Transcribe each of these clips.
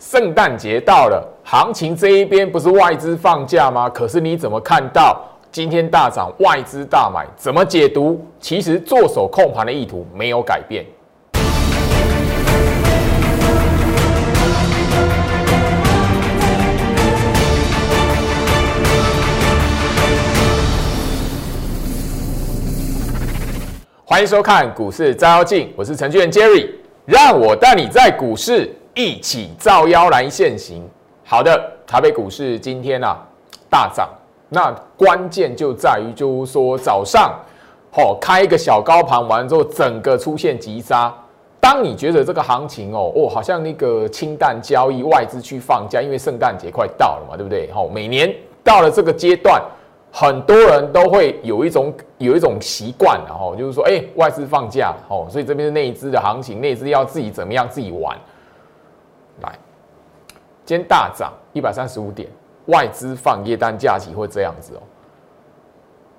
圣诞节到了，行情这一边不是外资放假吗？可是你怎么看到今天大涨，外资大买？怎么解读？其实做手控盘的意图没有改变。欢迎收看股市照妖镜，我是程序员 Jerry，让我带你在股市。一起造妖来现行。好的，台北股市今天啊大涨，那关键就在于，就是说早上，哦开一个小高盘完之后，整个出现急杀。当你觉得这个行情哦哦，好像那个清淡交易，外资去放假，因为圣诞节快到了嘛，对不对？哦，每年到了这个阶段，很多人都会有一种有一种习惯，然后就是说，哎，外资放假，哦，所以这边是内资的行情，内资要自己怎么样自己玩。先，大涨一百三十五点，外资放夜单假期会这样子哦。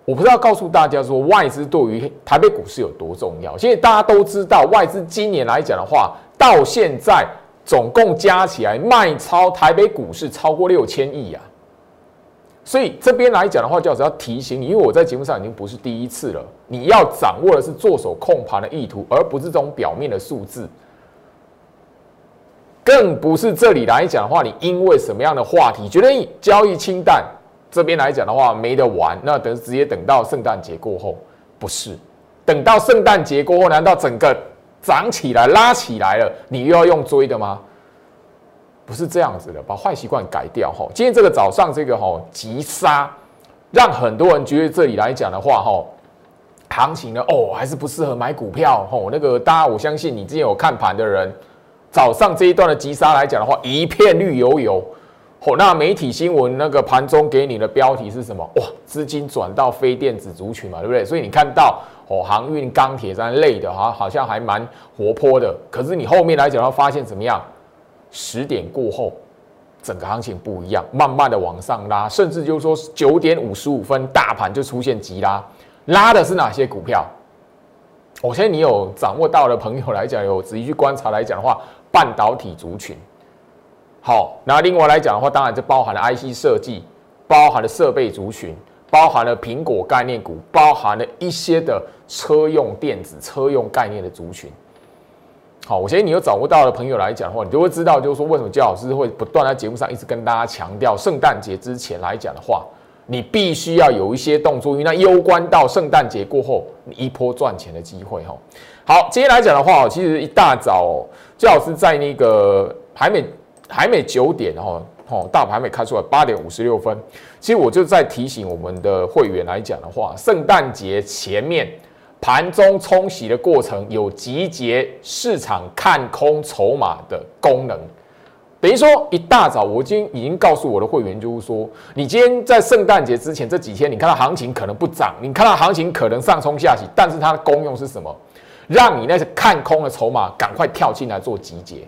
我不知道告诉大家说，外资对于台北股市有多重要。现在大家都知道，外资今年来讲的话，到现在总共加起来卖超台北股市超过六千亿啊。所以这边来讲的话，就是要提醒你，因为我在节目上已经不是第一次了，你要掌握的是做手控盘的意图，而不是这种表面的数字。更不是这里来讲的话，你因为什么样的话题觉得交易清淡，这边来讲的话没得玩，那等直接等到圣诞节过后，不是等到圣诞节过后，难道整个涨起来拉起来了，你又要用追的吗？不是这样子的，把坏习惯改掉哈。今天这个早上这个哈急杀，让很多人觉得这里来讲的话哈，行情呢哦还是不适合买股票吼。那个大家我相信你之前有看盘的人。早上这一段的急杀来讲的话，一片绿油油。哦，那媒体新闻那个盘中给你的标题是什么？哇，资金转到非电子族群嘛，对不对？所以你看到哦，航运、钢铁这样类的哈，好像还蛮活泼的。可是你后面来讲，要发现怎么样？十点过后，整个行情不一样，慢慢的往上拉，甚至就是说九点五十五分，大盘就出现急拉，拉的是哪些股票？我相信你有掌握到的朋友来讲，有仔细去观察来讲的话。半导体族群，好，那另外来讲的话，当然就包含了 IC 设计，包含了设备族群，包含了苹果概念股，包含了一些的车用电子、车用概念的族群。好，我相信你有掌握到的朋友来讲的话，你就会知道，就是说为什么焦老师会不断在节目上一直跟大家强调，圣诞节之前来讲的话，你必须要有一些动作，因为那攸关到圣诞节过后你一波赚钱的机会哈。好，今天来讲的话，其实一大早。最好是在那个还没还没九点哈，哦，大盘还没开出来，八点五十六分。其实我就在提醒我们的会员来讲的话，圣诞节前面盘中冲洗的过程有集结市场看空筹码的功能。等于说一大早，我今已经告诉我的会员，就是说，你今天在圣诞节之前这几天，你看到行情可能不涨，你看到行情可能上冲下洗，但是它的功用是什么？让你那些看空的筹码赶快跳进来做集结。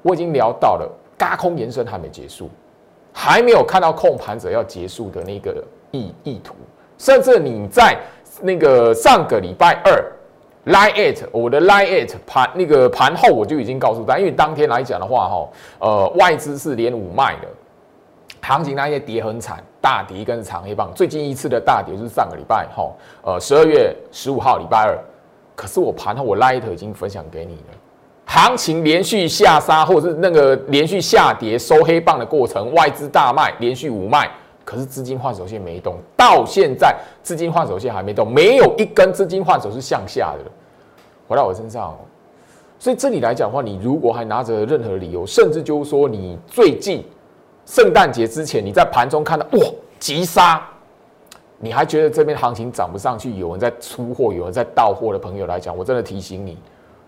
我已经聊到了，嘎空延伸还没结束，还没有看到控盘者要结束的那个意意图。甚至你在那个上个礼拜二，lie it，我的 lie it 盘那个盘后我就已经告诉大家，因为当天来讲的话，哈，呃，外资是连五卖的。行情那些跌很惨，大跌跟长黑棒。最近一次的大跌就是上个礼拜，哈，呃，十二月十五号礼拜二。可是我盘后我 light 已经分享给你了，行情连续下杀或者是那个连续下跌收黑棒的过程，外资大卖，连续五卖，可是资金换手线没动，到现在资金换手线还没动，没有一根资金换手是向下的，回到我身上。所以这里来讲的话，你如果还拿着任何理由，甚至就是说你最近。圣诞节之前，你在盘中看到哇急杀，你还觉得这边行情涨不上去，有人在出货，有人在到货的朋友来讲，我真的提醒你，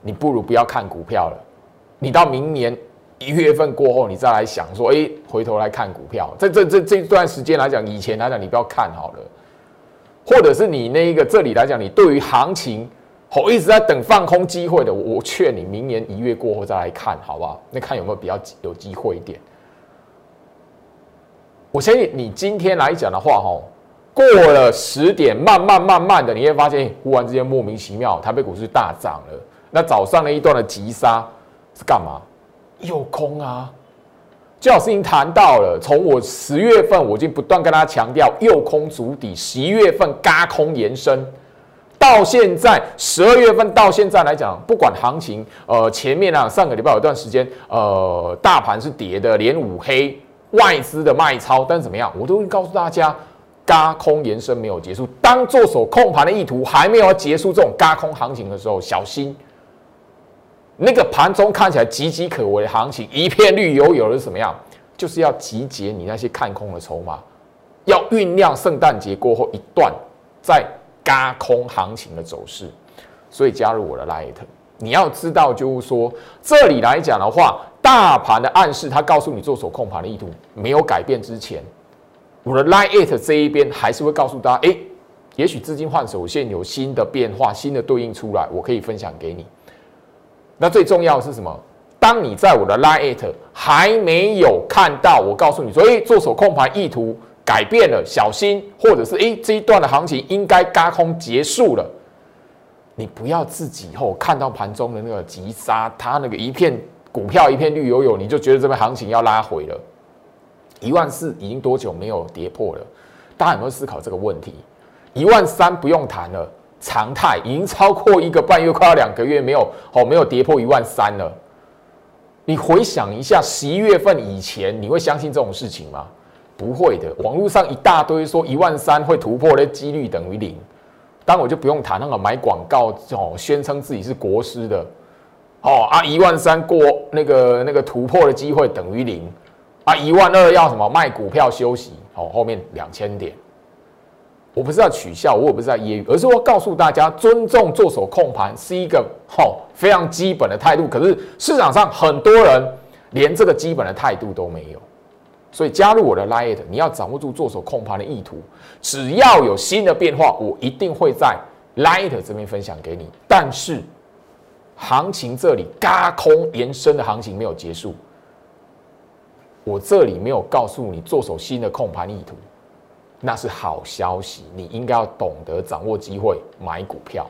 你不如不要看股票了。你到明年一月份过后，你再来想说，哎，回头来看股票。在这这这段时间来讲，以前来讲你不要看好了，或者是你那一个这里来讲，你对于行情我一直在等放空机会的，我劝你明年一月过后再来看，好不好？那看有没有比较有机会一点。我相信你今天来讲的话，哈，过了十点，慢慢慢慢的，你会发现，忽然之间莫名其妙，台北股市大涨了。那早上那一段的急杀是干嘛？诱空啊。就好是已经谈到了，从我十月份我已经不断跟大家强调右空足底，十一月份嘎空延伸，到现在十二月份到现在来讲，不管行情，呃，前面啊上个礼拜有段时间，呃，大盘是跌的，连五黑，外资的卖超，但是怎么样，我都会告诉大家，嘎空延伸没有结束，当做手控盘的意图还没有结束这种嘎空行情的时候，小心。那个盘中看起来岌岌可危的行情，一片绿油油的是什么样？就是要集结你那些看空的筹码，要酝酿圣诞节过后一段在嘎空行情的走势。所以加入我的 Light，你要知道，就是说这里来讲的话，大盘的暗示，它告诉你做手控盘的意图没有改变之前，我的 Light 这一边还是会告诉大家，哎，也许资金换手线有新的变化，新的对应出来，我可以分享给你。那最重要的是什么？当你在我的 Line it 还没有看到，我告诉你说，哎，做手控盘意图改变了，小心，或者是哎，这一段的行情应该嘎空结束了。你不要自己后看到盘中的那个急杀，它那个一片股票一片绿油油，你就觉得这边行情要拉回了。一万四已经多久没有跌破了？大家有没有思考这个问题？一万三不用谈了。常态已经超过一个半月，快要两个月没有哦，没有跌破一万三了。你回想一下，十一月份以前，你会相信这种事情吗？不会的。网络上一大堆说一万三会突破的几率等于零，当然我就不用谈那个买广告哦，宣称自己是国师的哦啊，一万三过那个那个突破的机会等于零啊，一万二要什么卖股票休息哦，后面两千点。我不是要取笑，我也不是在揶揄，而是我告诉大家，尊重做手控盘是一个好非常基本的态度。可是市场上很多人连这个基本的态度都没有，所以加入我的 Light，你要掌握住做手控盘的意图。只要有新的变化，我一定会在 Light 这边分享给你。但是行情这里嘎空延伸的行情没有结束，我这里没有告诉你做手新的控盘意图。那是好消息，你应该要懂得掌握机会买股票。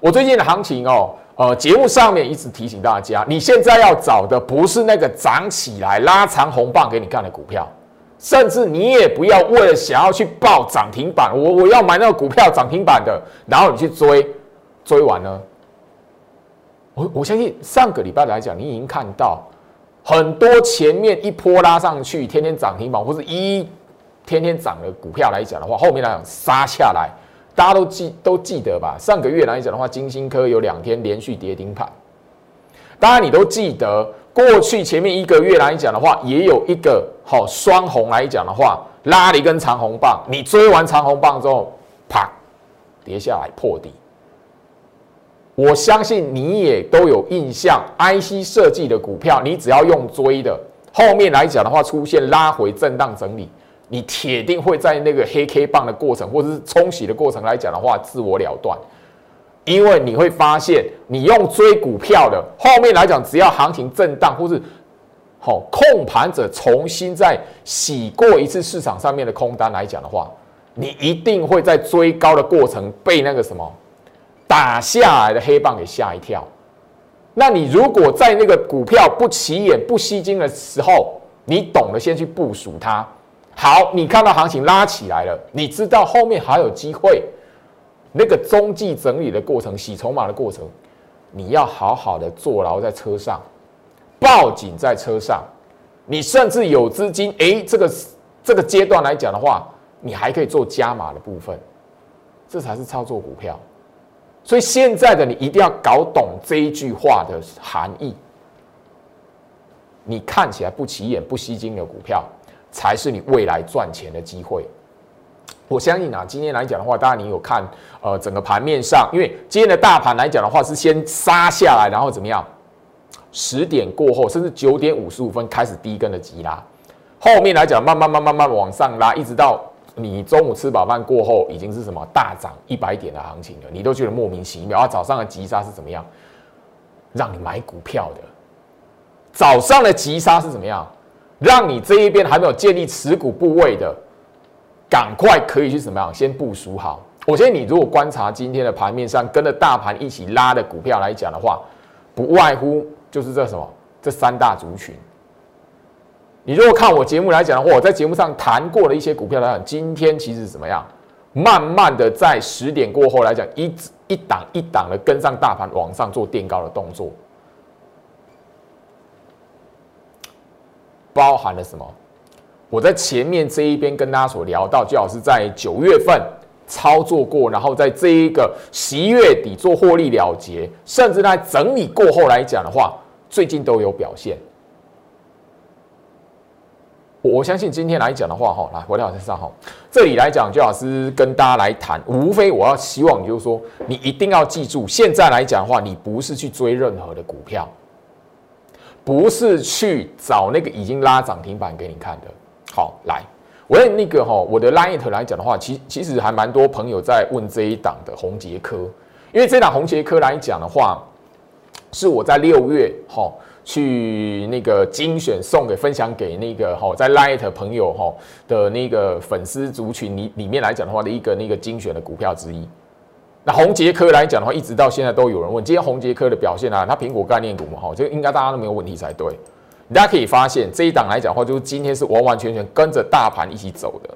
我最近的行情哦，呃，节目上面一直提醒大家，你现在要找的不是那个涨起来拉长红棒给你看的股票，甚至你也不要为了想要去报涨停板，我我要买那个股票涨停板的，然后你去追，追完呢，我我相信上个礼拜来讲，你已经看到很多前面一波拉上去，天天涨停板或者一。天天涨的股票来讲的话，后面来讲杀下来，大家都记都记得吧？上个月来讲的话，金星科有两天连续跌停盘，当然你都记得。过去前面一个月来讲的话，也有一个好双红来讲的话，拉了一根长红棒，你追完长红棒之后，啪跌下来破底。我相信你也都有印象，IC 设计的股票，你只要用追的，后面来讲的话，出现拉回震荡整理。你铁定会在那个黑 K 棒的过程，或者是冲洗的过程来讲的话，自我了断，因为你会发现，你用追股票的后面来讲，只要行情震荡，或是好控盘者重新再洗过一次市场上面的空单来讲的话，你一定会在追高的过程被那个什么打下来的黑棒给吓一跳。那你如果在那个股票不起眼、不吸睛的时候，你懂得先去部署它。好，你看到行情拉起来了，你知道后面还有机会。那个中继整理的过程、洗筹码的过程，你要好好的坐牢在车上，报警在车上。你甚至有资金，诶，这个这个阶段来讲的话，你还可以做加码的部分，这才是操作股票。所以现在的你一定要搞懂这一句话的含义。你看起来不起眼、不吸睛的股票。才是你未来赚钱的机会。我相信啊，今天来讲的话，当然你有看呃整个盘面上，因为今天的大盘来讲的话是先杀下来，然后怎么样？十点过后，甚至九点五十五分开始低跟的急拉，后面来讲慢慢慢慢慢往上拉，一直到你中午吃饱饭过后，已经是什么大涨一百点的行情了，你都觉得莫名其妙啊！早上的急杀是怎么样？让你买股票的，早上的急杀是怎么样？让你这一边还没有建立持股部位的，赶快可以去怎么样？先部署好。我觉得你如果观察今天的盘面上跟着大盘一起拉的股票来讲的话，不外乎就是这什么这三大族群。你如果看我节目来讲的话，我在节目上谈过的一些股票来讲，今天其实怎么样？慢慢的在十点过后来讲，一一档一档的跟上大盘往上做垫高的动作，包含了什么？我在前面这一边跟大家所聊到，最好是在九月份操作过，然后在这一个十一月底做获利了结，甚至在整理过后来讲的话，最近都有表现。我相信今天来讲的话，哈，来回到身上哈，这里来讲，就老师跟大家来谈，无非我要希望就是说，你一定要记住，现在来讲的话，你不是去追任何的股票，不是去找那个已经拉涨停板给你看的。好，来，我用那个哈，我的 line 来讲的话，其其实还蛮多朋友在问这一档的红杰科，因为这档红杰科来讲的话，是我在六月哈。去那个精选送给分享给那个哈在 Light 朋友哈的那个粉丝族群里里面来讲的话的一个那个精选的股票之一。那红杰科来讲的话，一直到现在都有人问，今天红杰科的表现啊，它苹果概念股嘛哈，这个应该大家都没有问题才对。大家可以发现这一档来讲的话，就是今天是完完全全跟着大盘一起走的。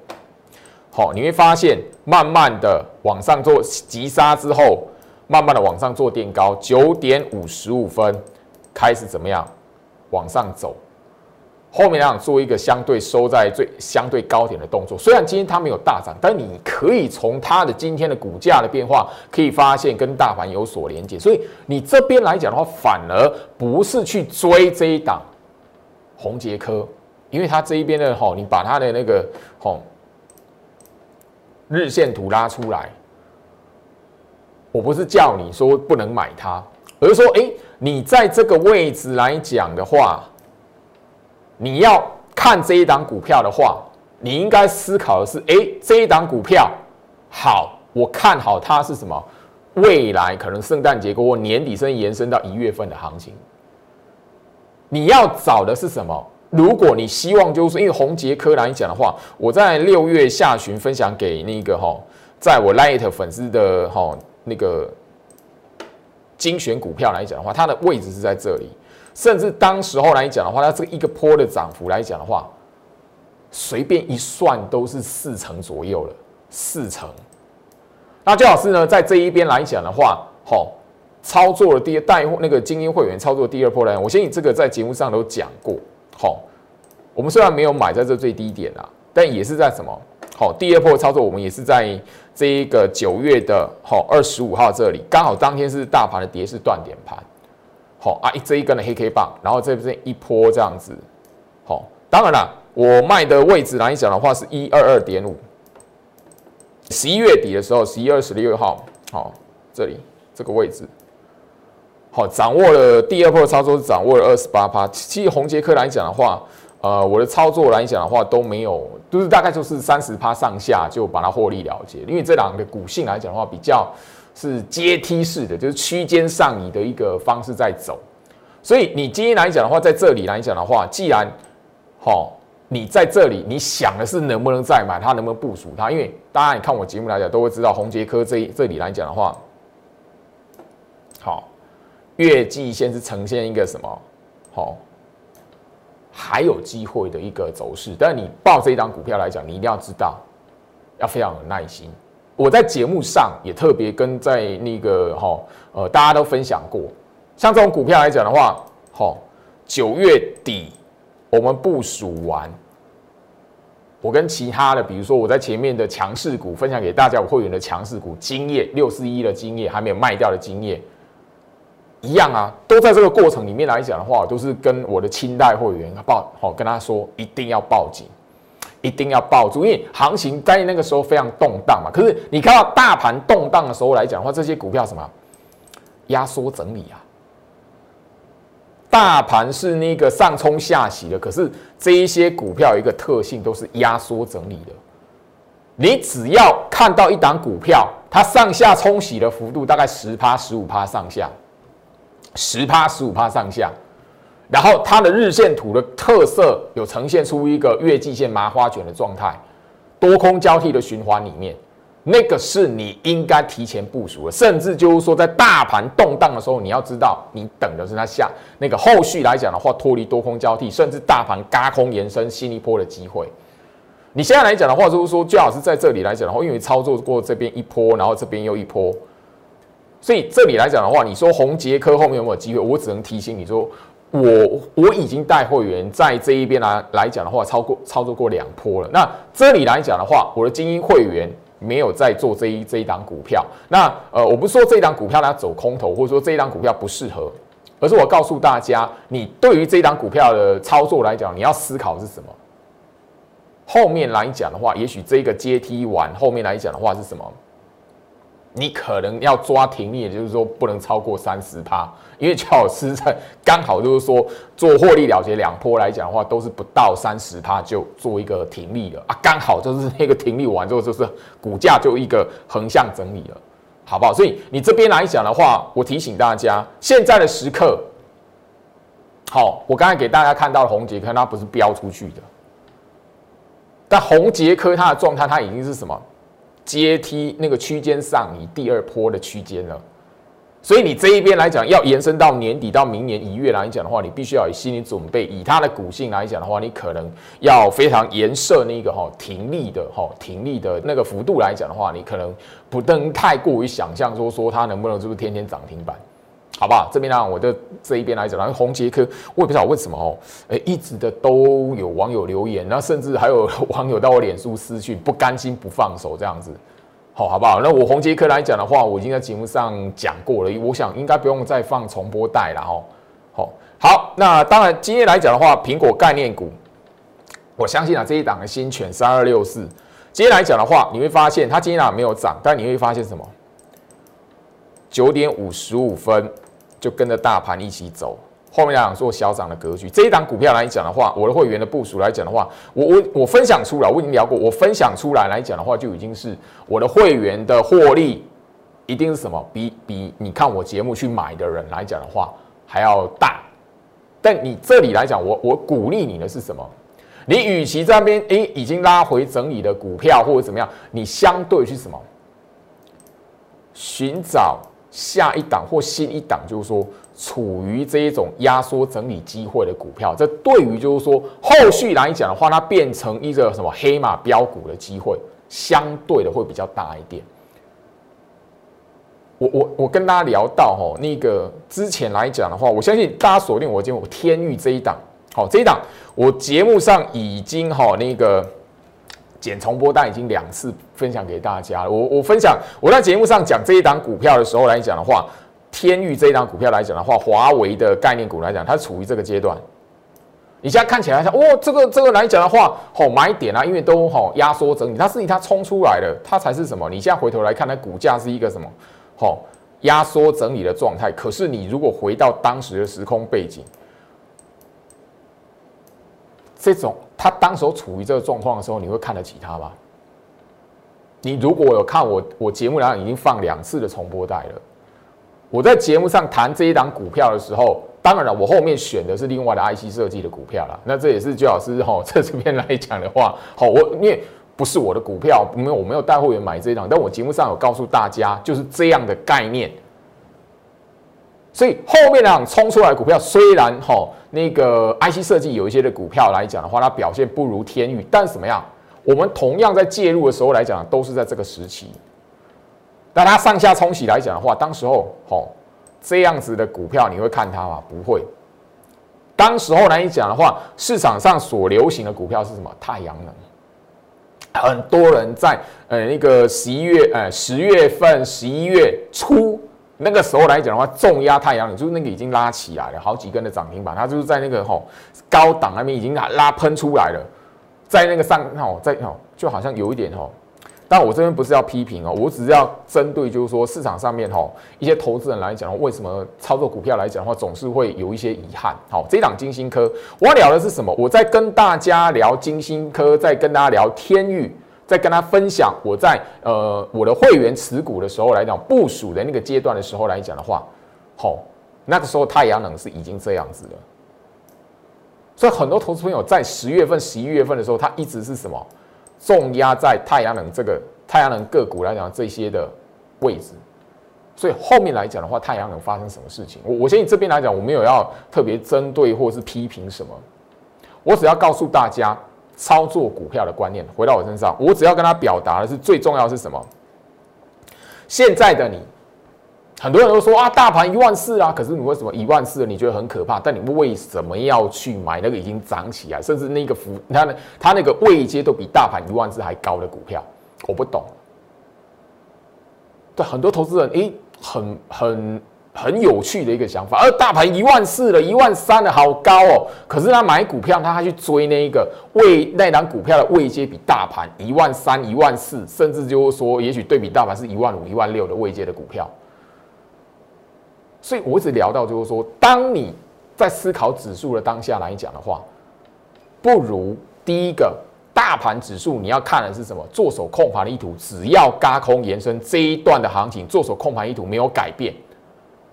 好，你会发现慢慢的往上做急杀之后，慢慢的往上做垫高，九点五十五分。开始怎么样往上走？后面讲做一个相对收在最相对高点的动作。虽然今天它没有大涨，但你可以从它的今天的股价的变化，可以发现跟大盘有所连接。所以你这边来讲的话，反而不是去追这一档红杰科，因为它这一边的吼，你把它的那个吼日线图拉出来，我不是叫你说不能买它，而是说，哎。你在这个位置来讲的话，你要看这一档股票的话，你应该思考的是：哎，这一档股票好，我看好它是什么？未来可能圣诞节过后，年底甚至延伸到一月份的行情。你要找的是什么？如果你希望就是说因为红杰科来讲的话，我在六月下旬分享给那个哈，在我 Light 粉丝的哈那个。精选股票来讲的话，它的位置是在这里，甚至当时候来讲的话，它这个一个坡的涨幅来讲的话，随便一算都是四成左右了，四成。那最好是呢，在这一边来讲的话，好，操作的第二带那个精英会员操作第二波来，我相信这个在节目上都讲过。好，我们虽然没有买在这最低点啊，但也是在什么？好，第二波操作我们也是在。这一个九月的好二十五号这里刚好当天是大盘的跌势断点盘，好啊一这一根的黑 K 棒，然后这边一波这样子，好，当然了，我卖的位置来讲的话是一二二点五，十一月底的时候，十一月十六号，好这里这个位置，好掌握了第二波操作是掌握了二十八趴，其实红杰克来讲的话。呃，我的操作来讲的话都没有，就是大概就是三十趴上下就把它获利了结。因为这两个股性来讲的话，比较是阶梯式的，就是区间上移的一个方式在走。所以你今天来讲的话，在这里来讲的话，既然好，你在这里，你想的是能不能再买它，能不能部署它？因为大家你看我节目来讲，都会知道红杰科这这里来讲的话，好，月季线是呈现一个什么？好。还有机会的一个走势，但你报这一张股票来讲，你一定要知道，要非常有耐心。我在节目上也特别跟在那个哈呃大家都分享过，像这种股票来讲的话，好九月底我们部署完，我跟其他的，比如说我在前面的强势股分享给大家，我会员的强势股金业六四一的金业还没有卖掉的金业。一样啊，都在这个过程里面来讲的话，都是跟我的清代会员报好，跟他说一定要报警，一定要抱住，因为行情在那个时候非常动荡嘛。可是你看到大盘动荡的时候来讲的话，这些股票什么压缩整理啊？大盘是那个上冲下洗的，可是这一些股票有一个特性，都是压缩整理的。你只要看到一档股票，它上下冲洗的幅度大概十趴、十五趴上下。十趴十五趴上下，然后它的日线图的特色有呈现出一个月季线麻花卷的状态，多空交替的循环里面，那个是你应该提前部署的，甚至就是说，在大盘动荡的时候，你要知道，你等的是它下那个后续来讲的话，脱离多空交替，甚至大盘嘎空延伸新一波的机会。你现在来讲的话，就是说，最好是在这里来讲的话，因为操作过这边一波，然后这边又一波，所以这里来讲的话，你说红杰科后面有没有机会？我只能提醒你说，我我已经带会员在这一边来来讲的话，超过操作过两波了。那这里来讲的话，我的精英会员。没有在做这一这一档股票，那呃，我不是说这一档股票它走空头，或者说这一档股票不适合，而是我告诉大家，你对于这一档股票的操作来讲，你要思考是什么？后面来讲的话，也许这个阶梯完后面来讲的话是什么？你可能要抓停利，也就是说不能超过三十趴，因为乔老师在刚好就是说做获利了结两波来讲的话，都是不到三十趴就做一个停利了啊，刚好就是那个停利完之后，就是股价就一个横向整理了，好不好？所以你这边来讲的话，我提醒大家，现在的时刻，好，我刚才给大家看到的红杰科，它不是飙出去的，但红杰科它的状态，它已经是什么？阶梯那个区间上，移第二波的区间了，所以你这一边来讲，要延伸到年底到明年一月来讲的话，你必须要有心理准备。以它的股性来讲的话，你可能要非常严设那个哈停利的哈停利的那个幅度来讲的话，你可能不能太过于想象说说它能不能就是天天涨停板，好不好？这边呢，我的这一边来讲，然后红杰科，我也不知道为什么哦，哎，一直的都有网友留言，那甚至还有网友到我脸书私讯，不甘心不放手这样子。好，好不好？那我红杰科来讲的话，我已经在节目上讲过了，我想应该不用再放重播带了哈。好，好，那当然今天来讲的话，苹果概念股，我相信啊这一档的新犬三二六四，今天来讲的话，你会发现它今天啊没有涨，但你会发现什么？九点五十五分就跟着大盘一起走。后面来讲做小涨的格局，这一档股票来讲的话，我的会员的部署来讲的话，我我我分享出来，我已经聊过，我分享出来来讲的话，就已经是我的会员的获利，一定是什么？比比你看我节目去买的人来讲的话还要大。但你这里来讲，我我鼓励你的是什么？你与其这边诶已经拉回整理的股票或者怎么样，你相对去什么？寻找下一档或新一档，就是说。处于这一种压缩整理机会的股票，这对于就是说后续来讲的话，它变成一个什么黑马标股的机会，相对的会比较大一点。我我我跟大家聊到哈，那个之前来讲的话，我相信大家锁定我节目天域这一档，好这一档我节目上已经哈那个剪重播单已经两次分享给大家了。我我分享我在节目上讲这一档股票的时候来讲的话。天域这一档股票来讲的话，华为的概念股来讲，它处于这个阶段。你现在看起来像哦，这个这个来讲的话，好买点啊，因为都好压缩整理，它是以它冲出来的，它才是什么？你现在回头来看，它股价是一个什么？好压缩整理的状态。可是你如果回到当时的时空背景，这种他当时处于这个状况的时候，你会看得起他吗？你如果有看我我节目上，已经放两次的重播带了。我在节目上谈这一档股票的时候，当然了，我后面选的是另外的 IC 设计的股票了。那这也是最老师哈，在这边来讲的话，好，我因为不是我的股票，没有我没有带会员买这一档，但我节目上有告诉大家，就是这样的概念。所以后面两冲出来股票，虽然哈那个 IC 设计有一些的股票来讲的话，它表现不如天宇，但怎么样？我们同样在介入的时候来讲，都是在这个时期。但它上下冲洗来讲的话，当时候吼这样子的股票，你会看它吗？不会。当时候来讲的话，市场上所流行的股票是什么？太阳能。很多人在呃那个十一月呃十月份、十一月初那个时候来讲的话，重压太阳，就是那个已经拉起来了，好几根的涨停板，它就是在那个吼高档那边已经拉拉喷出来了，在那个上吼在吼就好像有一点吼。但我这边不是要批评哦，我只是要针对，就是说市场上面哈一些投资人来讲，为什么操作股票来讲的话，总是会有一些遗憾。好，这档金星科，我聊的是什么？我在跟大家聊金星科，在跟大家聊天域，在跟他分享我在呃我的会员持股的时候来讲部署的那个阶段的时候来讲的话，好，那个时候太阳能是已经这样子了。所以很多投资朋友在十月份、十一月份的时候，他一直是什么？重压在太阳能这个太阳能个股来讲这些的位置，所以后面来讲的话，太阳能发生什么事情？我我相信这边来讲，我没有要特别针对或是批评什么，我只要告诉大家操作股票的观念。回到我身上，我只要跟他表达的是最重要是什么？现在的你。很多人都说啊，大盘一万四啊，可是你为什么一万四你觉得很可怕？但你为什么要去买那个已经涨起来，甚至那个幅，你看它那个位阶都比大盘一万四还高的股票？我不懂。对很多投资人，诶，很很很有趣的一个想法。而大盘一万四了，一万三了，好高哦。可是他买股票，他还去追那一个位那档股票的位阶比大盘一万三、一万四，甚至就是说，也许对比大盘是一万五、一万六的位阶的股票。所以我一直聊到，就是说，当你在思考指数的当下来讲的话，不如第一个大盘指数，你要看的是什么？做手控盘的意图，只要嘎空延伸这一段的行情，做手控盘意图没有改变，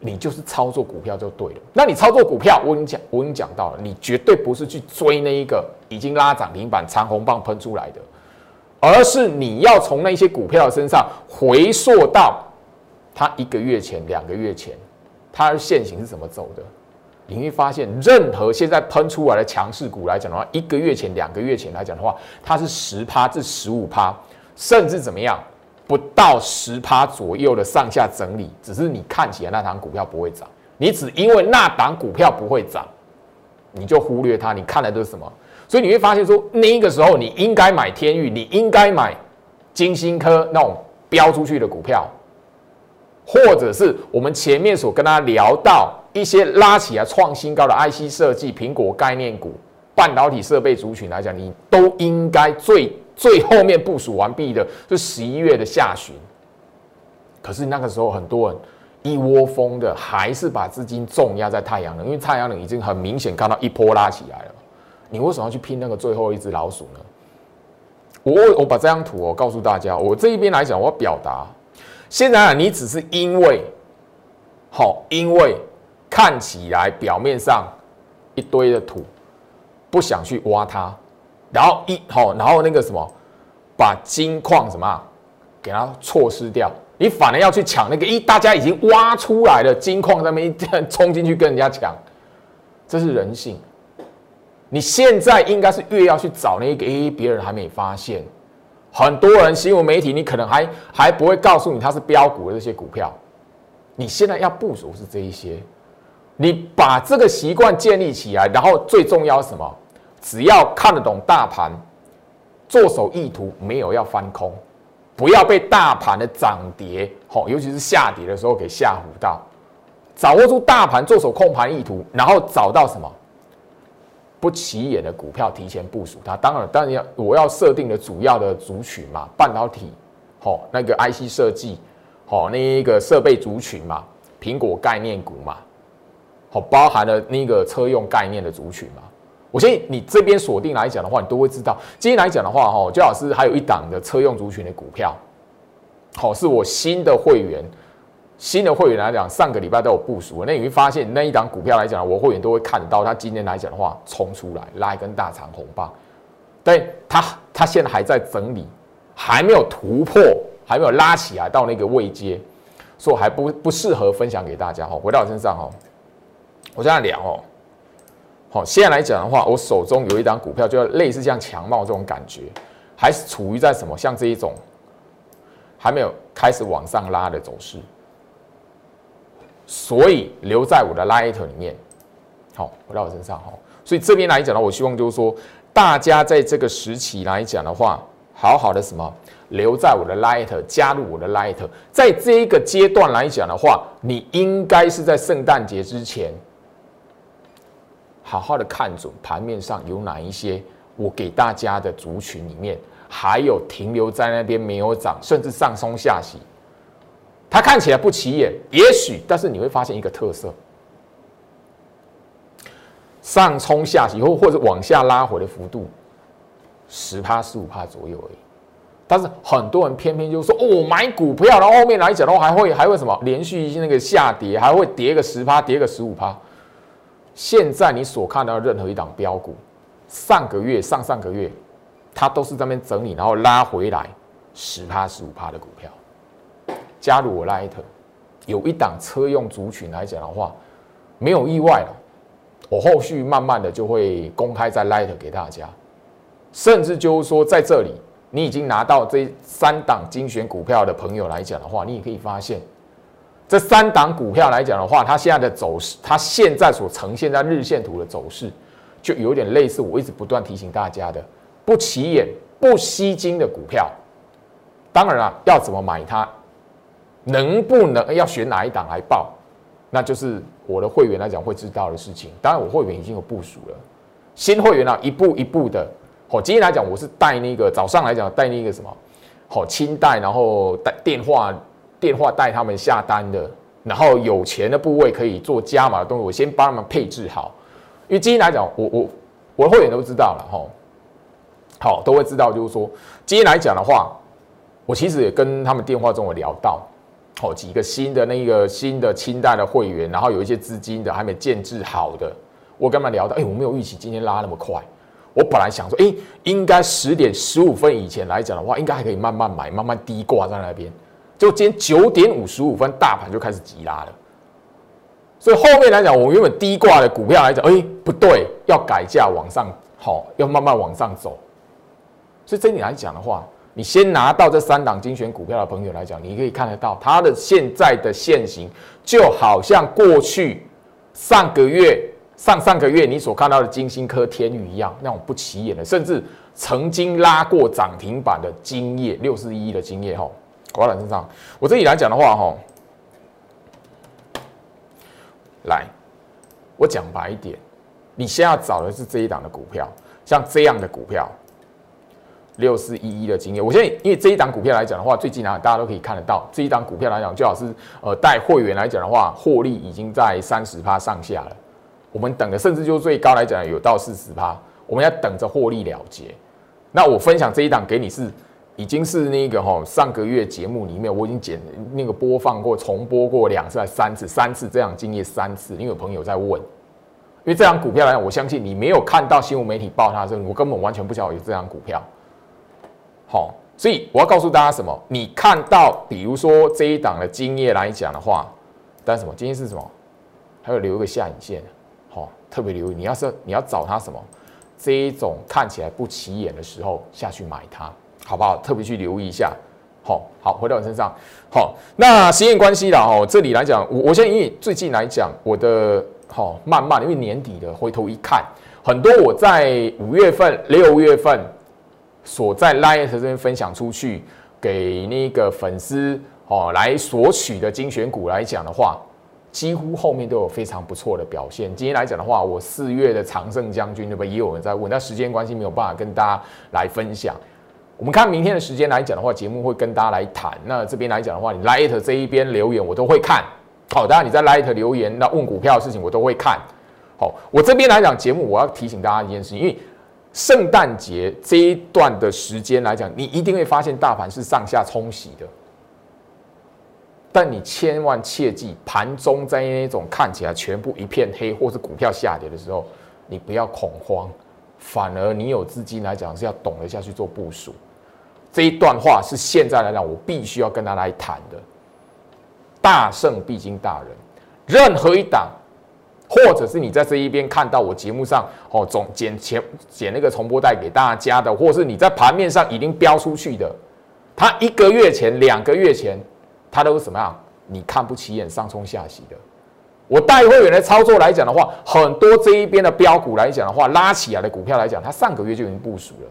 你就是操作股票就对了。那你操作股票，我已经讲，我已经讲到了，你绝对不是去追那一个已经拉涨停板长红棒喷出来的，而是你要从那些股票身上回溯到它一个月前、两个月前。它的线型是怎么走的？你会发现，任何现在喷出来的强势股来讲的话，一个月前、两个月前来讲的话，它是十趴至十五趴，甚至怎么样，不到十趴左右的上下整理。只是你看起来那档股票不会涨，你只因为那档股票不会涨，你就忽略它。你看的都是什么？所以你会发现说，那个时候你应该买天域，你应该买金星科那种飙出去的股票。或者是我们前面所跟大家聊到一些拉起来创新高的 IC 设计、苹果概念股、半导体设备族群来讲，你都应该最最后面部署完毕的，是十一月的下旬。可是那个时候，很多人一窝蜂的还是把资金重压在太阳能，因为太阳能已经很明显看到一波拉起来了。你为什么要去拼那个最后一只老鼠呢？我我把这张图我告诉大家，我这一边来讲，我表达。现在啊，你只是因为，好，因为看起来表面上一堆的土，不想去挖它，然后一好，然后那个什么，把金矿什么给它错失掉，你反而要去抢那个一大家已经挖出来的金矿，那边 冲进去跟人家抢，这是人性。你现在应该是越要去找那个，诶，别人还没发现。很多人新闻媒体，你可能还还不会告诉你它是标股的这些股票，你现在要部署是这一些，你把这个习惯建立起来，然后最重要什么？只要看得懂大盘，做手意图没有要翻空，不要被大盘的涨跌，吼，尤其是下跌的时候给吓唬到，掌握住大盘做手控盘意图，然后找到什么？不起眼的股票提前部署它，当然，当然要我要设定的主要的族群嘛，半导体，好，那个 IC 设计，好，那一个设备族群嘛，苹果概念股嘛，好，包含了那个车用概念的族群嘛。我相信你这边锁定来讲的话，你都会知道。今天来讲的话，哈，周老师还有一档的车用族群的股票，好，是我新的会员。新的会员来讲，上个礼拜都有部署，那你会发现那一档股票来讲，我会员都会看得到，它今天来讲的话，冲出来拉一根大长红棒，但它它现在还在整理，还没有突破，还没有拉起来到那个位阶，所以还不不适合分享给大家哈。回到我身上哈，我这样聊哦，好，现在来讲的话，我手中有一档股票，就类似像强茂这种感觉，还是处于在什么像这一种还没有开始往上拉的走势。所以留在我的 Light 里面，好，回到我身上哈。所以这边来讲呢，我希望就是说，大家在这个时期来讲的话，好好的什么，留在我的 Light，加入我的 Light。在这一个阶段来讲的话，你应该是在圣诞节之前，好好的看准盘面上有哪一些我给大家的族群里面，还有停留在那边没有涨，甚至上冲下洗。它看起来不起眼，也许，但是你会发现一个特色：上冲下洗或或者往下拉回的幅度十趴十五趴左右而已。但是很多人偏偏就说：“哦，买股票，然后后面来讲的话，还会还会什么连续那个下跌，还会跌个十趴，跌个十五趴。”现在你所看到任何一档标股，上个月、上上个月，它都是在那边整理，然后拉回来，十趴十五趴的股票。加入我 Light，有一档车用族群来讲的话，没有意外了。我后续慢慢的就会公开在 Light 给大家，甚至就是说在这里，你已经拿到这三档精选股票的朋友来讲的话，你也可以发现，这三档股票来讲的话，它现在的走势，它现在所呈现在日线图的走势，就有点类似我一直不断提醒大家的不起眼、不吸睛的股票。当然了，要怎么买它？能不能要选哪一档来报？那就是我的会员来讲会知道的事情。当然，我会员已经有部署了。新会员啊，一步一步的。好，今天来讲，我是带那个早上来讲带那个什么，好清代，然后带电话电话带他们下单的，然后有钱的部位可以做加码的动作，我先帮他们配置好。因为今天来讲，我我我的会员都知道了哈。好，都会知道，就是说今天来讲的话，我其实也跟他们电话中有聊到。好几个新的那个新的清代的会员，然后有一些资金的还没建制好的，我跟他们聊到，哎，我没有预期今天拉那么快。我本来想说，哎，应该十点十五分以前来讲的话，应该还可以慢慢买，慢慢低挂在那边。就今天九点五十五分，大盘就开始急拉了。所以后面来讲，我原本低挂的股票来讲，哎，不对，要改价往上，好，要慢慢往上走。所以这里来讲的话。你先拿到这三档精选股票的朋友来讲，你可以看得到它的现在的现形，就好像过去上个月、上上个月你所看到的金星科、天宇一样，那种不起眼的，甚至曾经拉过涨停板的金叶六四一的金叶哈，挂在身上。我这里来讲的话哈，来，我讲白一点，你现在找的是这一档的股票，像这样的股票。六四一一的经验，我现在因为这一档股票来讲的话，最近啊，大家都可以看得到，这一档股票来讲，最好是呃带会员来讲的话，获利已经在三十趴上下了。我们等的甚至就最高来讲有到四十趴，我们要等着获利了结。那我分享这一档给你是，已经是那个哈上个月节目里面我已经剪那个播放过重播过两次三次，三次这样经验三次，因为有朋友在问，因为这张股票来讲，我相信你没有看到新闻媒体报它的时候，我根本完全不晓得有这张股票。好，所以我要告诉大家什么？你看到，比如说这一档的经验来讲的话，但什么？今天是什么？还有留一个下影线，好，特别留意。你要是你要找它什么？这一种看起来不起眼的时候下去买它，好不好？特别去留意一下。好，好，回到我身上。好，那时间关系了哦。这里来讲，我我现在因为最近来讲，我的好慢慢，因为年底的回头一看，很多我在五月份、六月份。所在 Line 这边分享出去给那个粉丝哦来索取的精选股来讲的话，几乎后面都有非常不错的表现。今天来讲的话，我四月的常胜将军对不对？也有人在问，但时间关系没有办法跟大家来分享。我们看明天的时间来讲的话，节目会跟大家来谈。那这边来讲的话，你 Light 这一边留言我都会看。好，当然你在 Light 留言那问股票的事情我都会看。好，我这边来讲节目，我要提醒大家一件事情，因为。圣诞节这一段的时间来讲，你一定会发现大盘是上下冲洗的，但你千万切记，盘中在那种看起来全部一片黑，或是股票下跌的时候，你不要恐慌，反而你有资金来讲是要懂得下去做部署。这一段话是现在来讲，我必须要跟他来谈的。大胜必经大人，任何一档。或者是你在这一边看到我节目上哦，总剪前剪那个重播带给大家的，或是你在盘面上已经标出去的，他一个月前、两个月前，他都是什么样？你看不起眼上冲下洗的。我带会员的操作来讲的话，很多这一边的标股来讲的话，拉起来的股票来讲，它上个月就已经部署了。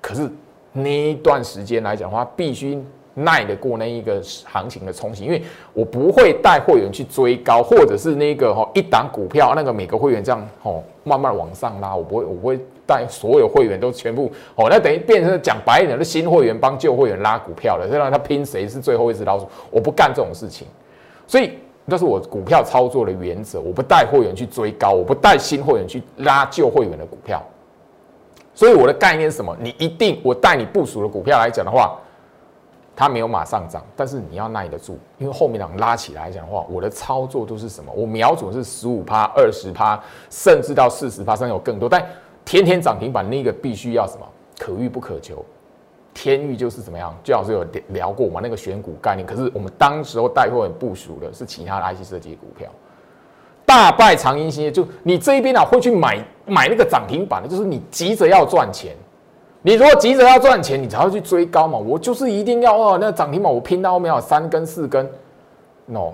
可是那一段时间来讲的话，必须。耐得过那一个行情的冲击，因为我不会带会员去追高，或者是那个哈一档股票，那个每个会员这样哦慢慢往上拉，我不会，我不会带所有会员都全部哦，那等于变成讲白一点，的新会员帮旧会员拉股票了，这让他拼谁是最后一只老鼠，我不干这种事情，所以那是我股票操作的原则，我不带会员去追高，我不带新会员去拉旧会员的股票，所以我的概念是什么？你一定我带你部署的股票来讲的话。它没有马上涨，但是你要耐得住，因为后面两拉起来讲的话，我的操作都是什么？我瞄准是十五趴、二十趴，甚至到四十趴，甚至有更多。但天天涨停板那个必须要什么？可遇不可求。天域就是怎么样？最好是有聊过嘛，那个选股概念。可是我们当时候带货很部署的是其他的 IC 设计股票，大败长阴兴业。就你这一边啊，会去买买那个涨停板的，就是你急着要赚钱。你如果急着要赚钱，你才会去追高嘛。我就是一定要哦，那涨停板我拼到后面有三根四根，no。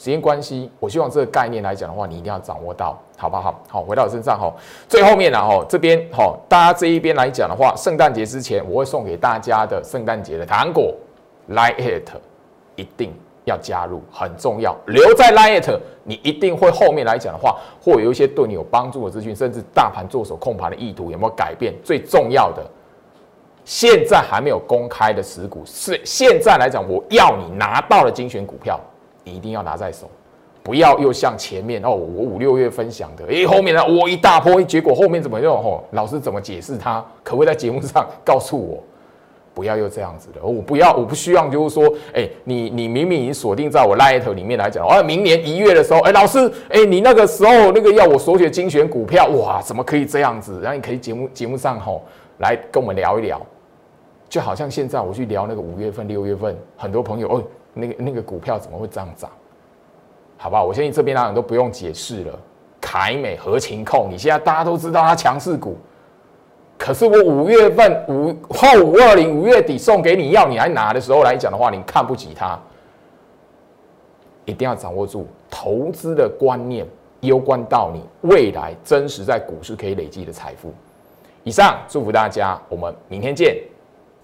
时间关系，我希望这个概念来讲的话，你一定要掌握到，好不好？好，回到我身上哈，最后面了哈，这边哈，大家这一边来讲的话，圣诞节之前我会送给大家的圣诞节的糖果，Lite，一定要加入，很重要，留在 Lite，你一定会后面来讲的话，会有一些对你有帮助的资讯，甚至大盘做手控盘的意图有没有改变？最重要的，现在还没有公开的持股，是现在来讲，我要你拿到了精选股票。你一定要拿在手，不要又像前面哦，我五六月分享的，诶，后面呢我一大波，结果后面怎么又吼？老师怎么解释它？可不可以在节目上告诉我？不要又这样子的，我不要，我不需要，就是说，哎，你你明明已经锁定在我 Light 里面来讲，哦，明年一月的时候，哎，老师，哎，你那个时候那个要我所选精选股票，哇，怎么可以这样子？然后你可以节目节目上吼来跟我们聊一聊，就好像现在我去聊那个五月份、六月份，很多朋友哦。那个那个股票怎么会这样涨？好不好？我相信这边当然都不用解释了。凯美合情控，你现在大家都知道它强势股，可是我五月份五后五二零五月底送给你要你来拿的时候来讲的话，你看不起它，一定要掌握住投资的观念，攸关到你未来真实在股市可以累积的财富。以上祝福大家，我们明天见。